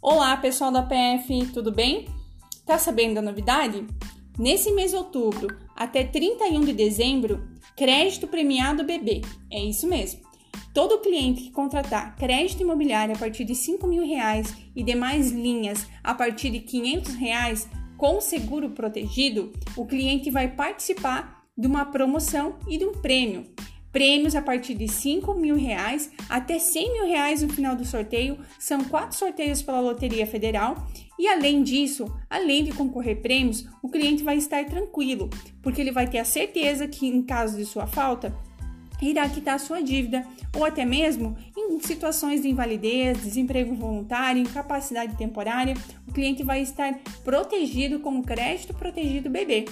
Olá, pessoal da PF, tudo bem? Tá sabendo da novidade? Nesse mês de outubro até 31 de dezembro, crédito premiado BB. É isso mesmo. Todo cliente que contratar crédito imobiliário a partir de 5 mil reais e demais linhas a partir de 500 reais com seguro protegido, o cliente vai participar de uma promoção e de um prêmio prêmios a partir de 5 mil reais até 100 mil reais no final do sorteio. São quatro sorteios pela Loteria Federal. E além disso, além de concorrer prêmios, o cliente vai estar tranquilo, porque ele vai ter a certeza que, em caso de sua falta, irá quitar sua dívida, ou até mesmo em situações de invalidez, desemprego voluntário, incapacidade temporária, o cliente vai estar protegido com o crédito protegido bebê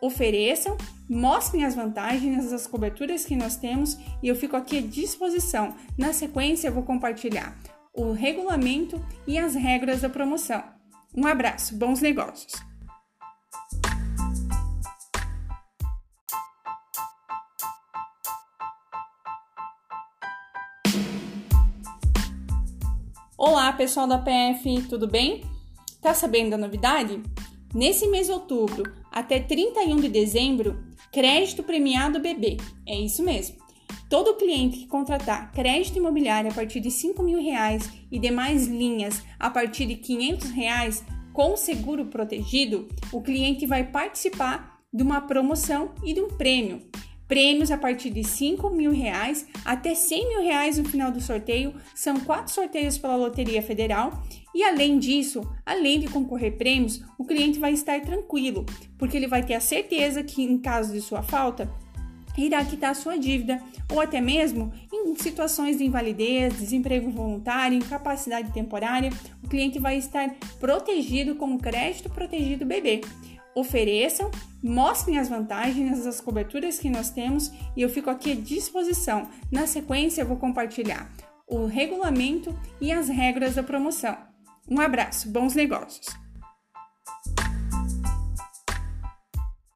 ofereçam, mostrem as vantagens, as coberturas que nós temos e eu fico aqui à disposição. Na sequência, eu vou compartilhar o regulamento e as regras da promoção. Um abraço, bons negócios! Olá, pessoal da PF, tudo bem? Tá sabendo da novidade? Nesse mês de outubro até 31 de dezembro, crédito premiado BB. É isso mesmo. Todo cliente que contratar crédito imobiliário a partir de 5 mil reais e demais linhas a partir de 500 reais com seguro protegido, o cliente vai participar de uma promoção e de um prêmio prêmios a partir de 5 mil reais até 100 mil reais no final do sorteio. São quatro sorteios pela Loteria Federal. E além disso, além de concorrer prêmios, o cliente vai estar tranquilo, porque ele vai ter a certeza que, em caso de sua falta, irá quitar sua dívida, ou até mesmo em situações de invalidez, desemprego voluntário, incapacidade temporária, o cliente vai estar protegido com o crédito protegido bebê ofereçam, mostrem as vantagens, as coberturas que nós temos e eu fico aqui à disposição. Na sequência, eu vou compartilhar o regulamento e as regras da promoção. Um abraço, bons negócios!